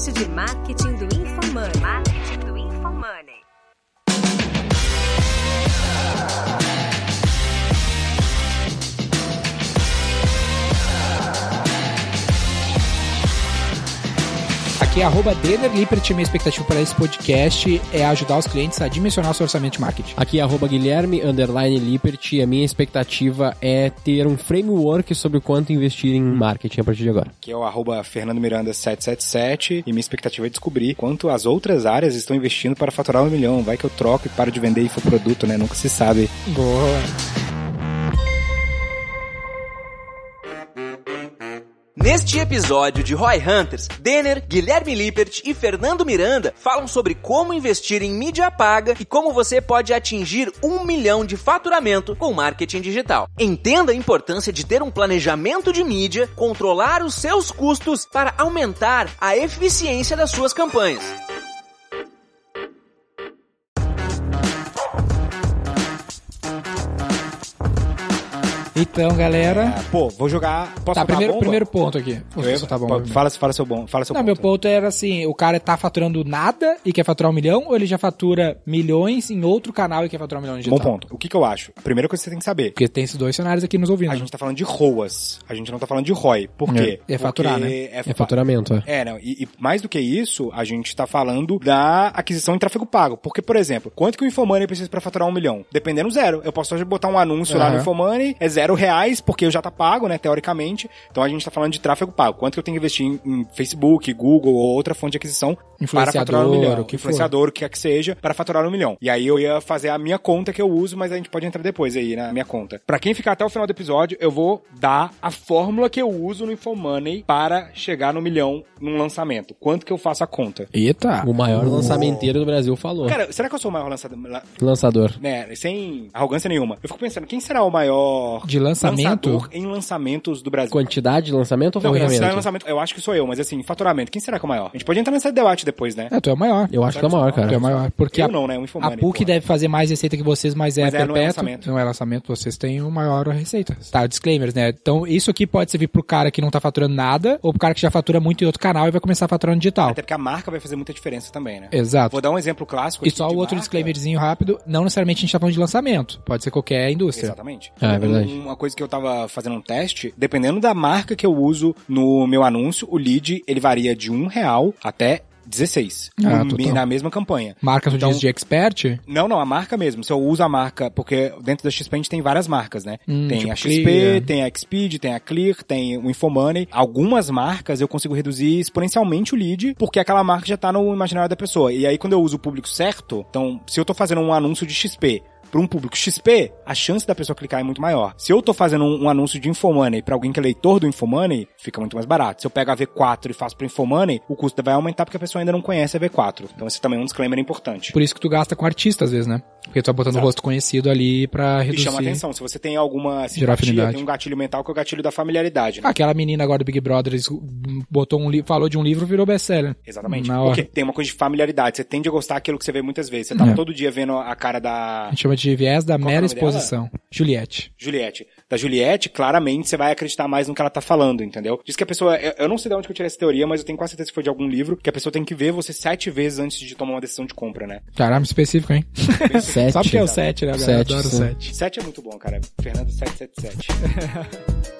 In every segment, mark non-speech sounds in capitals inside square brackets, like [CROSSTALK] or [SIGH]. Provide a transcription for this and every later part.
podcast de marketing Aqui é arroba Lippert, minha expectativa para esse podcast é ajudar os clientes a dimensionar o seu orçamento de marketing. Aqui é arroba Guilherme Underline Lippert e a minha expectativa é ter um framework sobre quanto investir em marketing a partir de agora. Que é o arroba Fernando Miranda 777 e minha expectativa é descobrir quanto as outras áreas estão investindo para faturar um milhão. Vai que eu troco e paro de vender infoproduto, né? Nunca se sabe. Boa. Neste episódio de Roy Hunters, Denner, Guilherme Lippert e Fernando Miranda falam sobre como investir em mídia paga e como você pode atingir um milhão de faturamento com marketing digital. Entenda a importância de ter um planejamento de mídia, controlar os seus custos para aumentar a eficiência das suas campanhas. Então, galera. É, pô, vou jogar. Posso tá, primeiro, bomba? primeiro ponto aqui. Eu tá bom. pô, fala, fala seu bom. Fala seu Não, ponto. meu ponto era assim, o cara tá faturando nada e quer faturar um milhão, ou ele já fatura milhões em outro canal e quer faturar um milhão de Bom ponto. O que, que eu acho? A primeira coisa que você tem que saber. Porque tem esses dois cenários aqui nos ouvindo. A gente tá falando de ROAS. A gente não tá falando de ROI. Por quê? É, é faturar, Porque né? É fa- faturamento, é. É, não, e, e mais do que isso, a gente tá falando da aquisição em tráfego pago. Porque, por exemplo, quanto que o Infomoney precisa pra faturar um milhão? Dependendo zero. Eu posso só botar um anúncio lá no Aham. Infomoney, é zero reais, porque já tá pago, né, teoricamente. Então a gente tá falando de tráfego pago. Quanto que eu tenho que investir em, em Facebook, Google ou outra fonte de aquisição para faturar um milhão? o que for. Influenciador, o que quer que seja, para faturar um milhão. E aí eu ia fazer a minha conta que eu uso, mas a gente pode entrar depois aí na minha conta. Pra quem ficar até o final do episódio, eu vou dar a fórmula que eu uso no Infomoney para chegar no milhão num lançamento. Quanto que eu faço a conta? Eita. O maior lançamenteiro do Brasil falou. Cara, será que eu sou o maior lançador? la- Lançador. Né, sem arrogância nenhuma. Eu fico pensando, quem será o maior De lançamento? lançador em lançamentos do Brasil? Quantidade de lançamento ou Não, faturamento? de lançamento, eu acho que sou eu, mas assim, faturamento, quem será que é o maior? A gente pode entrar nesse debate depois, né? É, tu é o maior. Eu acho que é o maior, Tu é cara. o maior. Porque Eu a, não, né? O a Infomoney. PUC deve fazer mais receita que vocês, mas é Mas é, não é perpétuo. lançamento. Não é lançamento, vocês têm o maior receita. Tá, disclaimers, né? Então, isso aqui pode servir pro cara que não tá faturando nada, ou pro cara que já fatura muito em outro canal e vai começar a faturar no digital. Até porque a marca vai fazer muita diferença também, né? Exato. Vou dar um exemplo clássico. E só o outro marca. disclaimerzinho rápido, não necessariamente a gente tá falando de lançamento. Pode ser qualquer indústria. Exatamente. Ah, é verdade. Uma coisa que eu tava fazendo um teste, dependendo da marca que eu uso no meu anúncio, o lead, ele varia de um real até 16. Ah, no- total. na mesma campanha. Marca tu Então- diz de expert? Não, não, a marca mesmo. Se eu uso a marca, porque dentro da XP a gente tem várias marcas, né? Hum, tem tipo a XP, Clear. tem a Xpeed, tem a Clear, tem o Infomoney. Algumas marcas eu consigo reduzir exponencialmente o lead, porque aquela marca já tá no imaginário da pessoa. E aí quando eu uso o público certo, então se eu tô fazendo um anúncio de XP, para um público XP, a chance da pessoa clicar é muito maior. Se eu tô fazendo um, um anúncio de Infomoney para alguém que é leitor do Infomoney, fica muito mais barato. Se eu pego a V4 e faço pro Infomoney, o custo vai aumentar porque a pessoa ainda não conhece a V4. Então esse também é um disclaimer importante. Por isso que tu gasta com artista às vezes, né? Porque tu tá botando o Exato. rosto conhecido ali pra E reduzir. chama atenção, se você tem alguma simpatia, tem um gatilho mental que é o gatilho da familiaridade. né? Aquela menina agora do Big Brother botou um livro, falou de um livro, virou best-seller. Exatamente. Na hora. Porque tem uma coisa de familiaridade. Você tende a gostar daquilo que você vê muitas vezes. Você tá É. todo dia vendo a cara da A gente chama de viés da Qual é mera o nome dela? exposição. Juliette. Juliette. Da Juliette, claramente você vai acreditar mais no que ela tá falando, entendeu? Diz que a pessoa. Eu, eu não sei de onde que eu tirei essa teoria, mas eu tenho quase certeza que foi de algum livro, que a pessoa tem que ver você sete vezes antes de tomar uma decisão de compra, né? Caramba, específico, hein? [LAUGHS] Sete. Só porque é o 7, né? galera? Sete, Adoro o sim. 7. Sete é muito bom, cara. Fernando 777. [LAUGHS]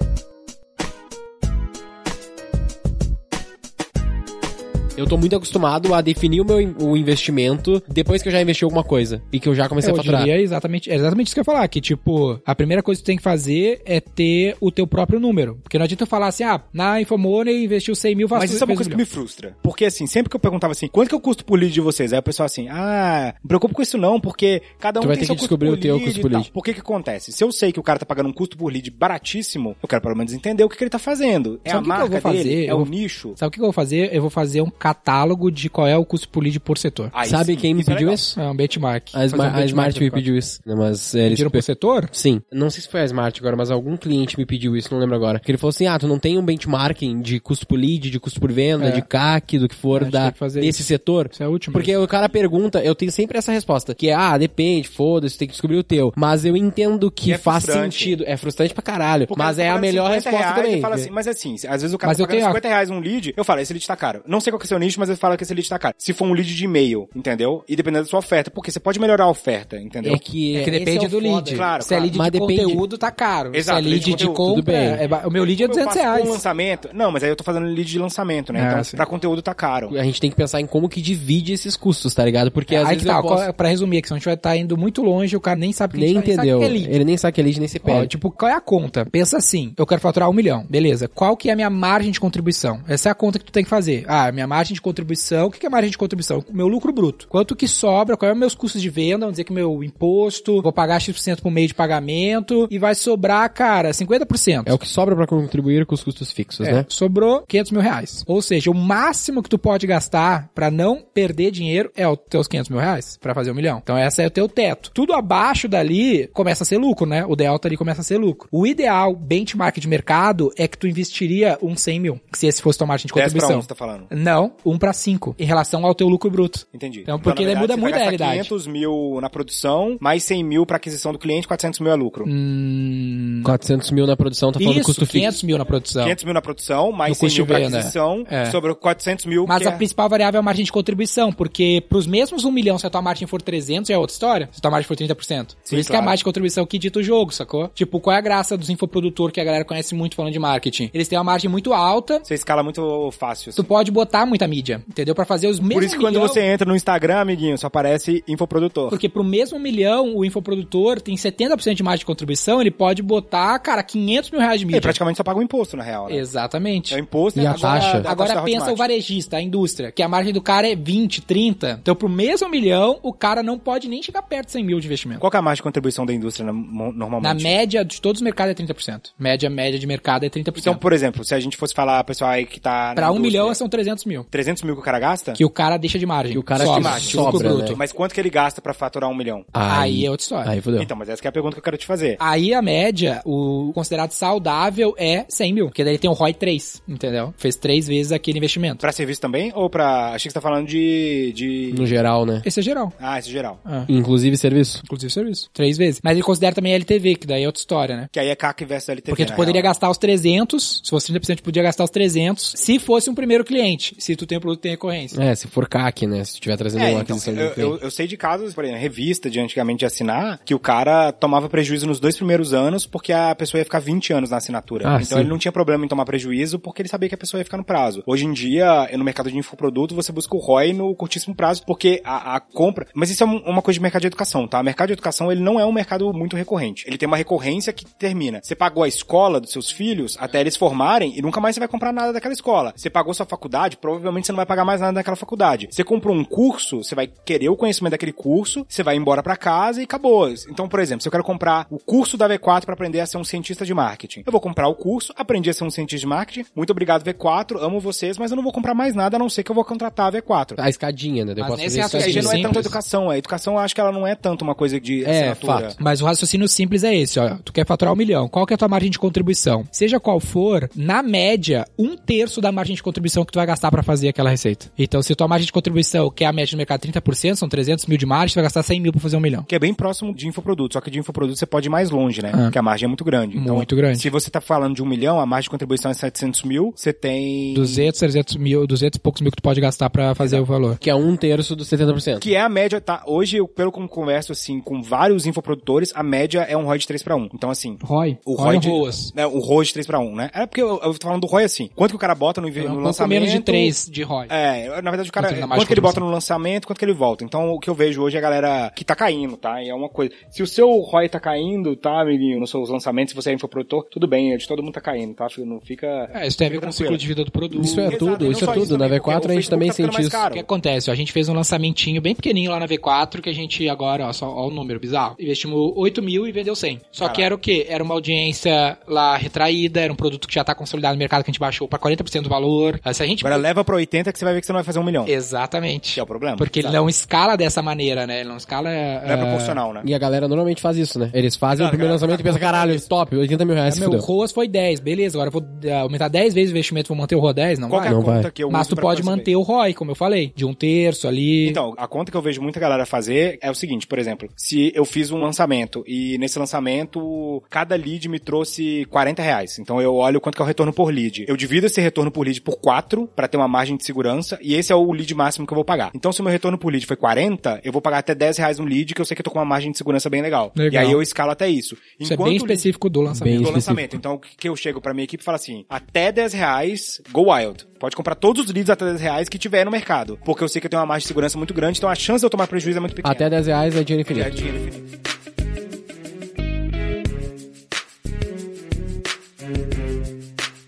Eu tô muito acostumado a definir o meu o investimento depois que eu já investi alguma coisa e que eu já comecei Eu a faturar. diria exatamente, é exatamente isso que eu ia falar, que tipo, a primeira coisa que tu tem que fazer é ter o teu próprio número. Porque não adianta eu falar assim, ah, na Infomoney investiu 100 mil, faço Mas isso é uma coisa que me frustra. Porque assim, sempre que eu perguntava assim, quanto que é o custo por lead de vocês? Aí o pessoal assim, ah, não preocupa com isso não, porque cada um Tu vai tem ter que descobrir o teu custo por lead. Por que que acontece? Se eu sei que o cara tá pagando um custo por lead baratíssimo, eu quero pelo menos entender o que, que ele tá fazendo. É Sabe o a que que eu marca vou dele? fazer? É Eu o vou- nicho? Sabe o que eu vou fazer? Eu vou fazer um catálogo de qual é o custo por lead por setor. Aí Sabe sim, quem me isso é pediu isso? É um benchmark. A, Smart, um a Smart me pediu isso. né, Mas eles Pediram por setor? Sim. Não sei se foi a Smart agora, mas algum cliente me pediu isso, não lembro agora. Que ele falou assim: ah, tu não tem um benchmarking de custo por lead, de custo por venda, É. de CAC, do que for gente da, que fazer desse isso. setor. Isso é útil. Porque o cara pergunta, eu tenho sempre essa resposta, que é, ah, depende, foda-se, tem que descobrir o teu. Mas eu entendo que é faz sentido. É frustrante pra caralho. Porque mas é a melhor 50 resposta reais também. Fala assim, mas assim, às vezes o cara Mas tá eu pagando tenho a- 50 reais um lead, eu falo, esse lead tá caro. Não sei qual que é seu nicho, mas ele fala que esse lead tá caro. Se for um lead de e-mail, entendeu? E dependendo da sua oferta, porque você pode melhorar a oferta, entendeu? É que, É que esse depende o do foda. lead. Claro, Se é claro. lead Mas de depende- conteúdo, tá caro. Exato, Se é lead lead de de compra, é o meu lead é Como eu 200 faço reais. Um lançamento. Não, mas aí eu tô fazendo lead de lançamento, né? É, então, sim. pra conteúdo tá caro. A gente tem que pensar em como que divide esses custos, tá ligado? Porque às Aí vezes que tá, eu posso... pra resumir, que se a gente vai estar indo muito longe, o cara nem sabe que a Nem entendeu. sabe que é lead. Ele nem sabe que é lead, nem se Ó, perde. tipo, qual é a conta? Pensa assim, eu quero faturar um milhão, beleza. Qual que é a minha margem de contribuição? Essa é a conta que tu tem que fazer. Ah, minha margem de contribuição, o que é margem de contribuição? O meu lucro bruto. Quanto que sobra, qual é os meus custos de venda, vamos dizer que meu imposto, vou pagar X% por meio de pagamento, e vai sobrar, cara, 50%. É o que sobra pra contribuir com os custos fixos, É, né? Sobrou 500 mil reais. Ou seja, o máximo que tu pode gastar pra não perder dinheiro é os teus 500 mil reais pra fazer um milhão. Então essa é o teu teto. Tudo abaixo dali começa a ser lucro, né? O delta ali começa a ser lucro. O ideal benchmark de mercado é que tu investiria uns 100 mil. Se esse fosse tua margem de 10 pra contribuição. 1, você tá falando. Não, 1 pra 5 em relação ao teu lucro bruto. Entendi. Então, porque na daí muda você muito vai a realidade. 500 mil na produção, mais 100 mil pra aquisição do cliente, 400 mil é lucro. Hum... 400 mil na produção, tá falando Isso, custo 500 fixo. mil na produção. 500 mil na produção, mais No 100 custo mil venda. aquisição, É. sobre 400 mil Mas que a é- principal variável é a margem de contribuição, porque pros mesmos 1 milhão, se a tua margem for 300, é outra história. Se a tua margem for 30%. Por Sim, isso que é a claro. margem de contribuição que dita o jogo, sacou? Tipo, qual é a graça dos infoprodutor que a galera conhece muito falando de marketing? Eles têm uma margem muito alta, Você escala muito fácil. assim. tu pode botar muita mídia, entendeu? Pra fazer os mesmos Por isso que quando milhão, você entra no Instagram, amiguinho, só aparece infoprodutor. Porque pro mesmo milhão, o infoprodutor tem 70% de margem de contribuição, ele pode botar, cara, 500 mil reais de mídia. Ele praticamente só paga o imposto, na real, né? Exatamente. É o imposto E a agora- taxa? da Agora da pensa o varejista, a indústria, que a margem do cara é 20, 30. Então, pro mesmo milhão, o cara não pode nem chegar perto de 100 mil de investimento. Qual que é a margem de contribuição da indústria normalmente? Na média de todos os mercados é 30%. Média, média de mercado é 30%. Então, por exemplo, se a gente fosse falar, pessoal aí que tá pra um milhão são 300 mil. 300 mil que o cara gasta? Que o cara deixa de margem. Que o cara sobra, de lucro sobra, bruto. né? Mas quanto que ele gasta pra faturar um milhão? Aí, é outra história. Aí fodeu. Então, mas essa que é a pergunta que eu quero te fazer. Aí a média, o considerado saudável é 100 mil. Porque daí ele tem um ROI 3, entendeu? Fez três vezes aquele investimento. Pra serviço também? Ou pra... Achei que você tá falando de... de... No geral, né? Esse é geral. Ah, esse geral. Ah, Inclusive serviço. inclusive serviço. Três vezes. Mas ele considera também LTV, que daí é outra história, né? Que aí é CAC versus LTV, Porque tu na poderia real. gastar os 300, se fosse 30%, tu podia gastar os 300, se fosse um primeiro cliente, se tu tem produto que tem recorrência. É, se for CAC, né? Se tu estiver trazendo É, uma então, aquisição de eu, eu, eu sei de casos, por exemplo, revista de antigamente de assinar, que o cara tomava prejuízo nos dois primeiros anos porque a pessoa ia ficar 20 anos na assinatura. Ah, então sim. ele não tinha problema em tomar prejuízo porque ele sabia que a pessoa ia ficar no prazo. Hoje em dia, no mercado de infoproduto, você busca o ROI no curtíssimo prazo porque a, a compra... Mas isso é um- uma coisa de mercado de educação, tá? O mercado de educação, ele não é um mercado muito recorrente. Ele tem uma recorrência que termina. Você pagou a escola dos seus filhos até eles formarem e nunca mais você vai comprar nada daquela escola. Você pagou sua faculdade, provavelmente você não vai pagar mais nada daquela faculdade. Você comprou um curso, você vai querer o conhecimento daquele curso, você vai embora pra casa e acabou. Então, por exemplo, se eu quero comprar o curso da V4 para aprender a ser um cientista de marketing, eu vou comprar o curso, aprendi a ser um cientista de marketing. Muito obrigado V4, amo vocês, mas eu não vou comprar mais nada a não ser que eu vou contratar a V4. A escadinha, né? Eu Mas nesse raciocínio não é tanto simples. educação, a educação eu acho que ela não é tanto uma coisa de É, assinatura. fato. Mas o raciocínio simples é esse, ó. Tu quer faturar um milhão. Qual que é a tua margem de contribuição? Seja qual for, na média, um terço da margem de contribuição que tu vai gastar pra fazer aquela receita. Então, se tua margem de contribuição, que é a média do mercado, 30%, são 300 mil de margem, tu vai gastar 100 mil pra fazer um milhão. Que é bem próximo de infoproduto, só que de infoproduto você pode ir mais longe, né? Ah. Porque a margem é muito grande. Então, Muito grande. Se você tá falando de um milhão, a margem de contribuição é 700 mil, você tem... 200, 300 mil, 200 e poucos mil que tu pode gastar pra fazer o valor. Que é um terço dos 70%. Que é a média, tá? Hoje, eu, pelo que eu converso, assim, com vários infoprodutores, a média é um ROI de 3 para 1. Então, assim, ROI? o ROI ROI de... ROAS? É, o ROI de 3 para 1, né? É porque eu, eu tô falando do ROI assim. Quanto que o cara bota no, no lançamento... menos de 3 de ROI. É, na verdade o cara, Quanto quanto, que ele bota no lançamento, quanto que ele volta. Então o que eu vejo hoje é a galera que tá caindo, tá? E é uma coisa. Se o seu ROI tá caindo, tá, amiguinho, nos seus lançamentos, se você é infoprodutor, tudo bem, de todo mundo tá caindo, tá? Não fica... É, isso tem a ver com o ciclo de vida do produto. Isso é Exato, tudo, isso é tudo. também, Na porque V4 o a gente também tá sente isso. O que acontece? A gente fez um lançamentinho bem pequenininho lá na V4, que a gente agora, ó, só ó o número bizarro. Investimos 8 mil e vendeu 100. Só que Caraca. era o quê? Era uma audiência lá retraída, era um produto que já tá consolidado no mercado, que a gente baixou pra 40% do valor. Se a gente... Agora leva pra 80 que você vai ver que você não vai fazer um milhão. Exatamente. Que é o problema. Porque ele Sabe? não escala dessa maneira, né? Ele não escala... Não é proporcional, né? E a galera normalmente faz isso, né? Eles fazem Não, o primeiro lançamento e pensam, tá- caralho, top, 80 mil reais, É, meu. ROAS foi 10, beleza, agora eu vou ah, aumentar 10 vezes o investimento, vou manter o ROA 10, não Qual vai? que é a Não conta vai. que eu Mas tu pode manter o ROI, como eu falei, de um terço ali. Então, a conta que eu vejo muita galera fazer é o seguinte, por exemplo, se eu fiz um lançamento e nesse lançamento cada lead me trouxe 40 reais, então eu olho quanto que é o retorno por lead. Eu divido esse retorno por lead por 4 para ter uma margem margem de segurança e esse é o lead máximo que eu vou pagar. Então, se o meu retorno por lead foi 40, eu vou pagar até 10 reais um lead que eu sei que eu tô com uma margem de segurança bem legal. Legal. E aí eu escalo até isso. Isso é bem específico do lançamento. Bem do lançamento. Então, o que eu chego pra minha equipe e falo assim, até 10 reais, go wild. Pode comprar todos os leads até 10 reais que tiver no mercado. Porque eu sei que eu tenho uma margem de segurança muito grande, então a chance de eu tomar prejuízo é muito pequena. Até 10 reais é dinheiro Já é infinito. dinheiro infinito.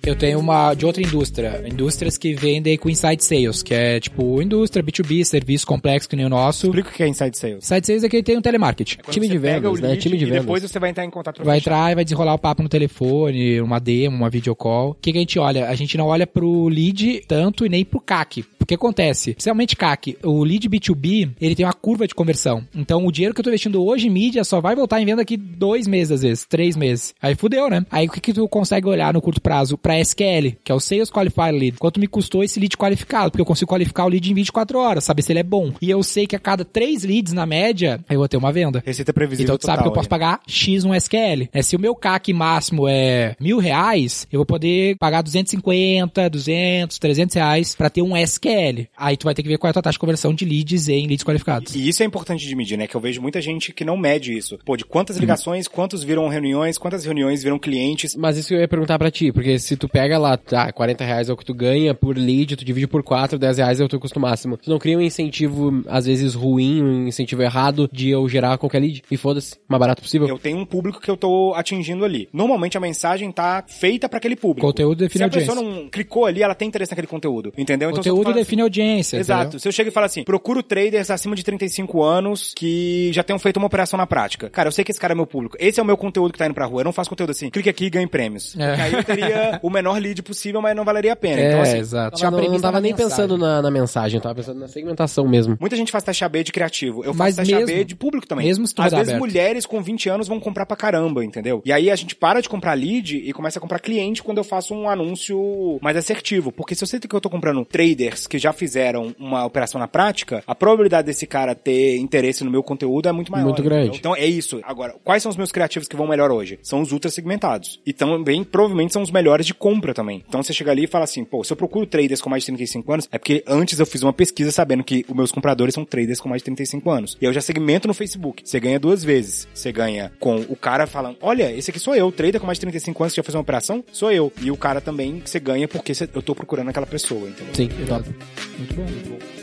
Eu tenho uma de outra indústria. Indústrias que vendem com inside sales, que é tipo indústria, B2B, serviço complexo que nem o nosso. Explica o que é Inside Sales. Inside sales é que tem um telemarketing. Quando Time você de vendas, né? Time de e vendas. depois você vai entrar em contato pra Vai entrar e vai desenrolar o papo no telefone, uma demo, uma videocall. O que, que a gente olha? A gente não olha pro lead tanto e nem pro CAC. O que acontece? Especialmente CAC, o lead B2B, ele tem uma curva de conversão. Então, o dinheiro que eu tô investindo hoje em mídia só vai voltar em venda daqui dois meses, às vezes, três meses. Aí fudeu, né? Aí o que, que tu consegue olhar no curto prazo? Pra SQL, que é o Sales Qualified Lead. Quanto me custou esse lead qualificado? Porque eu consigo qualificar o lead em 24 horas, saber se ele é bom. E eu sei que a cada três leads na média, eu vou ter uma venda. Receita previsível Então tu sabe que eu total posso aí. pagar X no SQL. É, se o meu CAC máximo é mil reais, eu vou poder pagar 250, 200, 300 reais pra ter um SQL. Aí tu vai ter que ver qual é a tua taxa de conversão de leads em leads qualificados. E isso é importante de medir, né? Que eu vejo muita gente que não mede isso. Pô, de quantas ligações, quantos viram reuniões, quantas reuniões viram clientes. Mas isso eu ia perguntar pra ti, porque se tu pega lá, tá, 40 reais é o que tu ganha por lead, tu divide por 4, 10 reais é o teu custo máximo. Tu não cria um incentivo, às vezes, ruim, um incentivo errado de eu gerar qualquer lead? E foda-se, mais barato possível. Eu tenho um público que eu tô atingindo ali. Normalmente a mensagem tá feita pra aquele público. Conteúdo define Se a audiência. pessoa não clicou ali, ela tem interesse naquele conteúdo. Entendeu? Então, Conteúdo define audiência. Exato. entendeu? Se eu chego e falo assim, procuro traders acima de 35 anos que já tenham feito uma operação na prática. Cara, eu sei que esse cara é meu público. Esse é o meu conteúdo que tá indo pra rua. Eu não faço conteúdo assim, clique aqui e ganhe prêmios. É. Aí eu teria o menor lead possível, mas não valeria a pena. É, então, assim, exato. Eu não, não tava nem mensagem. pensando na, na mensagem, eu tava pensando na segmentação mesmo. Muita gente faz taxa B de criativo. Eu Mas faço taxa mesmo- B de público também. mesmo se tu Às vezes aberto. mulheres com 20 anos vão comprar pra caramba, entendeu? E aí a gente para de comprar lead e começa a comprar cliente quando eu faço um anúncio mais assertivo. Porque se eu sei que eu tô comprando traders que já fizeram uma operação na prática, a probabilidade desse cara ter interesse no meu conteúdo é muito maior. Muito entendeu? grande. Então é isso. Agora, quais são os meus criativos que vão melhor hoje? São os ultra segmentados. E também, provavelmente, são os melhores de compra também. Então você chega ali e fala assim, pô, se eu procuro traders com mais de 35 anos, é porque antes eu fiz uma pesquisa sabendo que os meus compradores são traders com mais de 35 anos. E eu já segmento no Facebook. Você ganha duas vezes. Você ganha com o cara falando, olha, esse aqui sou eu, trader com mais de 35 anos que já fez uma operação, sou eu. E o cara também você ganha porque eu tô procurando aquela pessoa, entendeu? Sim, top. Muito bom, muito bom.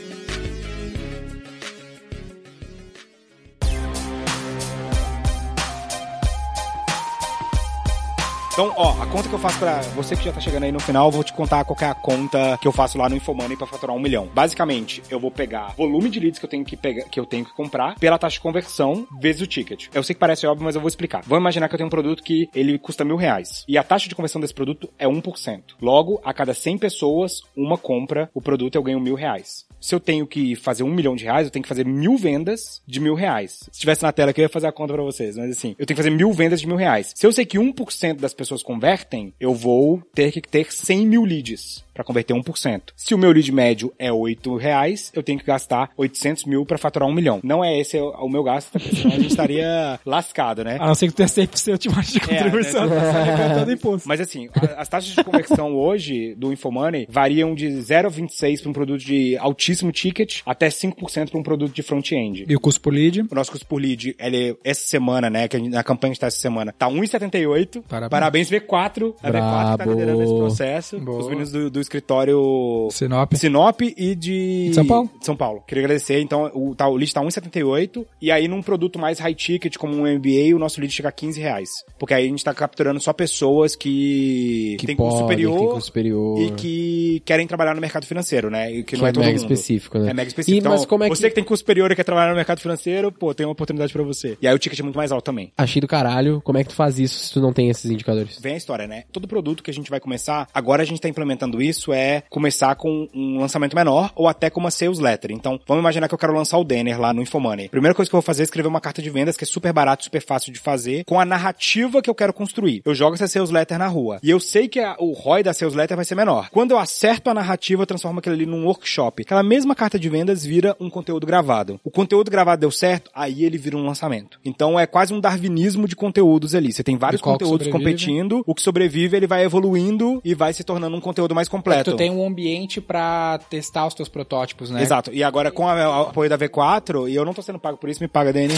Então, ó, a conta que eu faço pra você que já tá chegando aí no final, eu vou te contar qual é a conta que eu faço lá no Infomoney pra faturar um milhão. Basicamente, eu vou pegar volume de leads que eu tenho que pegar, que eu tenho que comprar pela taxa de conversão vezes o ticket. Eu sei que parece óbvio, mas eu vou explicar. Vamos imaginar que eu tenho um produto que ele custa mil reais e a taxa de conversão desse produto é 1%. Logo, a cada 100 pessoas, uma compra o produto eu ganho mil reais. Se eu tenho que fazer um milhão de reais, eu tenho que fazer mil vendas de mil reais. Se tivesse na tela aqui, eu ia fazer a conta pra vocês, mas assim, eu tenho que fazer mil vendas de mil reais. Se eu sei que 1% das pessoas convertem, eu vou ter que ter 100 mil leads para converter 1%. Se o meu lead médio é 8 reais, eu tenho que gastar 800 mil para faturar um milhão. Não é esse o meu gasto, senão a gente estaria [LAUGHS] lascado, né? A não ser que tu tenha 100% de margem de contribuição. né? arrecadando [LAUGHS] imposto. Mas assim, as taxas de conversão [LAUGHS] hoje do Infomoney variam de 0,26 para um produto de altíssimo ticket até 5% para um produto de front-end. E o custo por lead? O nosso custo por lead, ele, essa semana, né, que a na campanha que está essa semana, tá 1,78. Parabéns. V4. A V4 tá Brabo. liderando esse processo. Boa. Os meninos do, do escritório Sinop. Sinop e de... De São Paulo. de São Paulo. Queria agradecer. Então, o, tá, o lead tá 1,78. E aí, num produto mais high ticket, como um MBA, o nosso lead chega a 15 reais. Porque aí a gente tá capturando só pessoas que, Que têm podem, custo superior. tem custo superior. E que querem trabalhar no mercado financeiro, né? E que, Que não é, é todo mega mundo. específico, né? É mega específico. E, então, mas como é que- você que tem custo superior e quer trabalhar no mercado financeiro, pô, tem uma oportunidade pra você. E aí o ticket é muito mais alto também. Achei do caralho, como é que tu faz isso se tu não tem esses indicadores? Vem a história, né? Todo produto que a gente vai começar, agora a gente tá implementando isso, é começar com um lançamento menor ou até com uma sales letter. Então, vamos imaginar que eu quero lançar o Denner lá no Infomoney. Primeira coisa que eu vou fazer é escrever uma carta de vendas que é super barato, super fácil de fazer, com a narrativa que eu quero construir. Eu jogo essa sales letter na rua. E eu sei que a- o ROI da sales letter vai ser menor. Quando eu acerto a narrativa, eu transformo aquilo ali num workshop. Aquela mesma carta de vendas vira um conteúdo gravado. O conteúdo gravado deu certo, aí ele vira um lançamento. Então é quase um darwinismo de conteúdos ali. Você tem vários conteúdos competindo, o que sobrevive ele vai evoluindo e vai se tornando um conteúdo mais completo. Tu tem um ambiente pra testar os teus protótipos, né? Exato. E agora, com o apoio da V4, e eu não tô sendo pago por isso, me paga, Dani.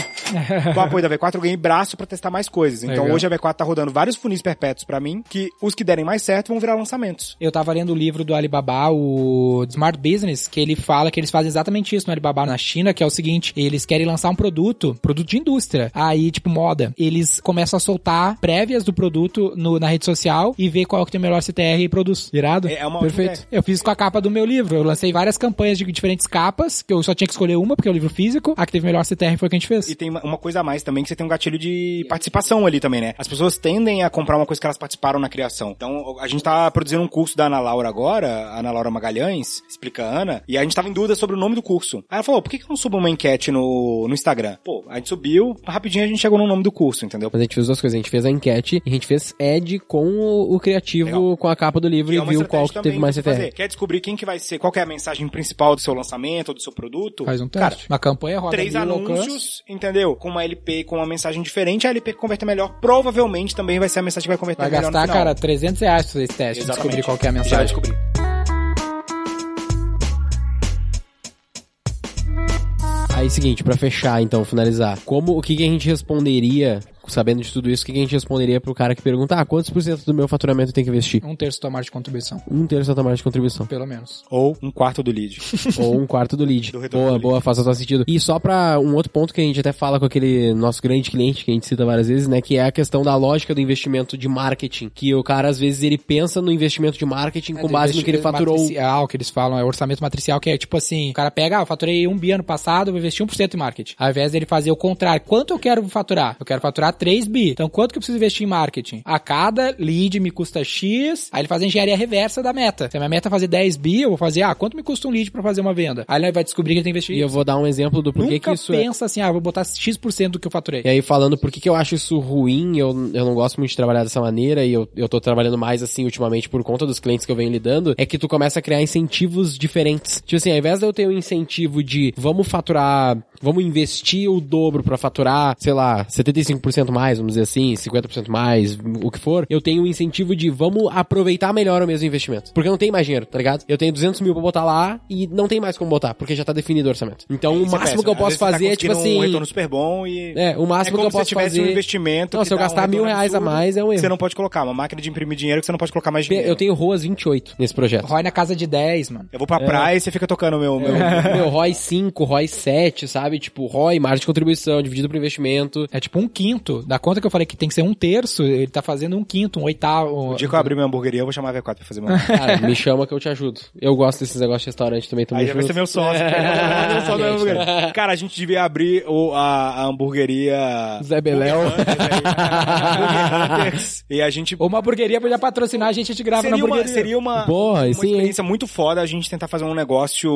com o apoio da V4, eu ganhei braço pra testar mais coisas. Então, Legal. hoje a V4 tá rodando vários funis perpétuos pra mim, que os que derem mais certo vão virar lançamentos. Eu tava lendo o livro do Alibaba, o Smart Business, que ele fala que eles fazem exatamente isso no Alibaba na China, que é o seguinte, eles querem lançar um produto, produto de indústria, aí tipo moda, eles começam a soltar prévias do produto no- na rede social e ver qual que tem o melhor CTR e produz. Irado? É- é uma ótima Perfeito. ideia. Eu fiz com a capa do meu livro, eu lancei várias campanhas de diferentes capas, que eu só tinha que escolher uma, porque é o livro físico, a que teve melhor CTR foi a que a gente fez. E tem uma- uma coisa a mais também, que você tem um gatilho de participação ali também, né? As pessoas tendem a comprar uma coisa que elas participaram na criação. Então, a gente tá produzindo um curso da Ana Laura agora, a Ana Laura Magalhães, explica a Ana, e a gente tava em dúvida sobre o nome do curso. Aí ela falou, por que que eu não subo uma enquete no, no Instagram? Pô, a gente subiu, rapidinho a gente chegou no nome do curso, entendeu? Mas a gente fez duas coisas. A gente fez a enquete e a gente fez ad com o, o criativo, Legal. com a capa do livro E e é uma viu qual que também teve mais CTR. fazer. Quer descobrir quem que vai ser, qual que é a mensagem principal do seu lançamento ou do seu produto? Faz um Cara, teste. Uma campanha roda três anúncios, entendeu? Com uma LP com uma mensagem diferente, a LP que converter melhor provavelmente também vai ser a mensagem que vai converter Vai melhor gastar, no final. cara, 300 reais pra fazer esse teste, descobrir qual que é a Já mensagem. descobrir. Aí, seguinte, pra fechar, então, finalizar. Como, o que, que a gente responderia, sabendo de tudo isso, o que, a gente responderia pro cara que pergunta, ah, quantos por cento do meu faturamento eu tenho que investir? Um terço da margem de contribuição, Um terço da tua margem de contribuição. pelo menos. Ou um quarto do lead. [LAUGHS] Ou um quarto do lead. Do retorno boa, do boa, faz todo sentido. E só pra um outro ponto que a gente até fala com aquele nosso grande cliente, que a gente cita várias vezes, né, que é a questão da lógica do investimento de marketing. Que o cara, às vezes, ele pensa no investimento de marketing com É, base no que ele faturou. Matricial, que eles falam, é orçamento matricial, que é tipo assim, o cara pega, ah, eu faturei um bi ano passado, vou investir 1% em marketing. Ao invés dele fazer o contrário, quanto eu quero faturar? Eu quero faturar 3 bi. Então, quanto que eu preciso investir em marketing? A cada lead me custa X, aí ele faz a engenharia reversa da meta. Se a minha meta é fazer 10 bi, eu vou fazer, ah, quanto me custa um lead pra fazer uma venda? Aí ele vai descobrir que ele tem que investir E eu vou dar um exemplo do porquê Nunca que isso é. pensa assim, ah, vou botar X% do que eu faturei. E aí, falando por que, que eu acho isso ruim, eu, eu não gosto muito de trabalhar dessa maneira, e eu, eu tô trabalhando mais assim ultimamente por conta dos clientes que eu venho lidando, é que tu começa a criar incentivos diferentes. Tipo assim, ao invés de eu ter um incentivo de vamos faturar, vamos investir o dobro pra faturar, sei lá, 75% mais, vamos dizer assim, 50% mais, o que for, eu tenho um incentivo de vamos aproveitar melhor o mesmo investimento. Porque não tem mais dinheiro, tá ligado? Eu tenho 200 mil pra botar lá e não tem mais como botar, porque já tá definido o orçamento. Então, o Isso é máximo péssimo. que eu posso tá fazer é tipo assim. um retorno super bom e... É, o máximo é que eu posso se tivesse fazer. um investimento Não, que se eu dá um gastar mil reais a absurdo, mais, é um erro. Você não pode colocar uma máquina de imprimir dinheiro que você não pode colocar mais dinheiro. Eu tenho ROAS 28 nesse projeto. ROI na casa de 10, mano. Eu vou pra praia e você fica tocando meu... meu... Meu, ROI 5, ROI 7, sabe? Tipo, ROI, margem de contribuição, dividido por investimento. É tipo um quinto. Da conta que eu falei que tem que ser um terço, ele tá fazendo um quinto, um oitavo. O dia que eu abrir minha hamburgueria, eu vou chamar a V4 pra fazer uma... [LAUGHS] Cara, me chama que eu te ajudo. Eu gosto desses negócios de restaurante também, tamo Aí já vai ser meu sócio. [LAUGHS] cara. Meu sócio hamburgueria. [LAUGHS] Cara, a gente devia abrir o, a, a hamburgueria... Zé Beléu. Hunters, e a gente... Ou uma hamburgueria podia patrocinar a gente, a gente grava na Seria uma, hamburgueria. seria uma, Porra, uma sim, experiência muito foda a gente tentar fazer um negócio,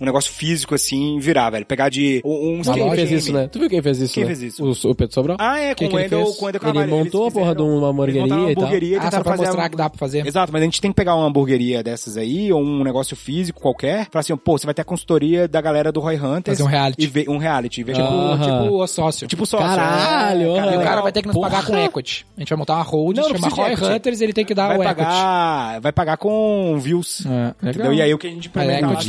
um negócio físico assim, virar, velho. Pegar de um, um Quem fez isso, né? Tu viu quem fez isso, Quem né? fez isso? O, o Pedro Sobral. Ah, é, Que com que o ele Wendel, com o Wendel Ele Carvalho. montou a porra de uma hamburgueria uma e tal. hamburgueria e Ah, só pra fazer mostrar uma- que dá pra fazer. Exato, mas a gente tem que pegar uma hamburgueria dessas aí, ou um negócio físico qualquer, falar assim, pô, você vai ter a consultoria da galera do Roy Hunters. Fazer um reality. E ver, um reality. Ver, Tipo, Aham. tipo o sócio. tipo sócio. Caralho, é, aham. E o cara vai ter que nos Porra. pagar com equity. A gente vai montar uma hold, Não, chama Roy. Hunters, ele tem que dar vai o equity. pagar, vai pagar com views. É, Entendeu? E aí o que a gente é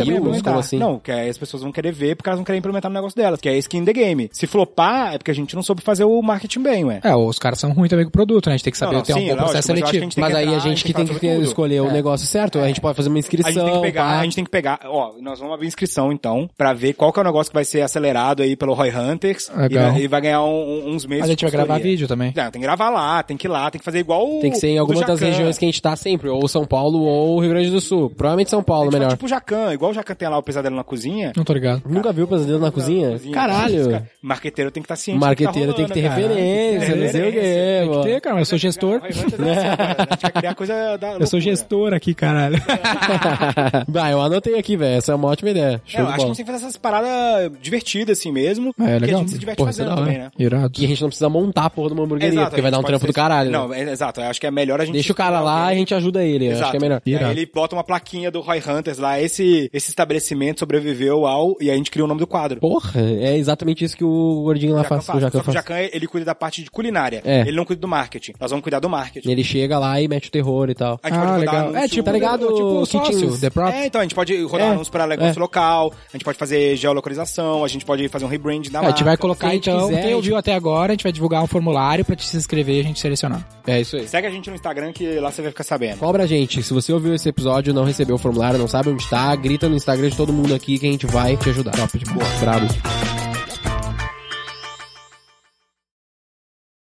views, implementar. como assim? Não, que aí as pessoas vão querer ver porque elas vão querer implementar no negócio delas, que é skin in the game. Se flopar, é porque a gente não soube fazer o marketing bem, ué. É, os caras são ruins também com o produto, né? A gente tem que saber Não, não, ter um sim, bom lógico, processo mas que a seletivo. gente tem Mas que aí entrar, a gente que tem que sobre tudo. escolher o É. negócio certo. A gente pode fazer uma A inscrição. gente tem que pegar, pá. a gente tem que pegar, ó, nós vamos abrir inscrição então, pra ver qual que é o negócio que vai ser acelerado aí pelo Roy Hunters e Legal. vai, e vai ganhar um- um- uns meses. Mas a gente de vai gravar vídeo também. Não, tem que gravar lá, tem que ir lá, tem que fazer igual o Tem que ser em o do alguma das regiões que a gente tá sempre, ou São Paulo ou Rio Grande do Sul. Provavelmente São Paulo, A gente faz melhor. Tipo o Jacan, igual o Jacan tem lá o pesadelo na cozinha. Não tô ligado. Nunca viu o pesadelo na cozinha? Caralho! Cara, Marqueteiro tem que estar ciente. Marqueteiro do que tem que ter tá cara. referência, não sei o quê. Tem que ter, cara, mas eu sou gestor. É Eu sou gestor aqui, caralho. Vai, [LAUGHS] eu anotei aqui, velho. Essa é uma ótima ideia. É, Show eu de acho que a gente tem que fazer essas paradas divertidas assim mesmo. É, Que a legal. gente se diverte Porra, é fazendo também, né? Irado. E a gente não precisa montar a porra de uma hamburgueria, porque vai dar um trampo do caralho. Não, é, exato. Eu acho que é melhor a gente... Deixa o cara lá e a gente ajuda ele. eu Acho Exato. que é melhor. Aí ele bota uma plaquinha do Roy Hunters lá, esse, esse estabelecimento sobreviveu ao... E aí a gente cria o nome do quadro. Porra, é exatamente isso que o gordinho lá faz. O. Jacan, ele cuida da parte de culinária. É. Ele não cuida do marketing. Nós vamos cuidar do marketing. Ele chega lá e mete o terror e tal. A gente pode rodar anúncio- É tipo, Tá ligado, Tipo, Kitchens? sócio, The Prop. É, então a gente pode rodar É, anúncio para negócio é. local, a gente pode fazer geolocalização, a gente pode fazer um rebrand da É, a marca. gente vai colocar a então, quiser, quem a ouviu até agora, a gente vai divulgar um formulário pra te se inscrever e a gente selecionar. É isso aí. Segue a gente no Instagram que lá você vai ficar sabendo. Cobra a gente. Se você ouviu esse episódio e não recebeu o formulário, não sabe onde tá, grita no Instagram de todo mundo aqui que a gente vai te ajudar. Top de boa. Brabo.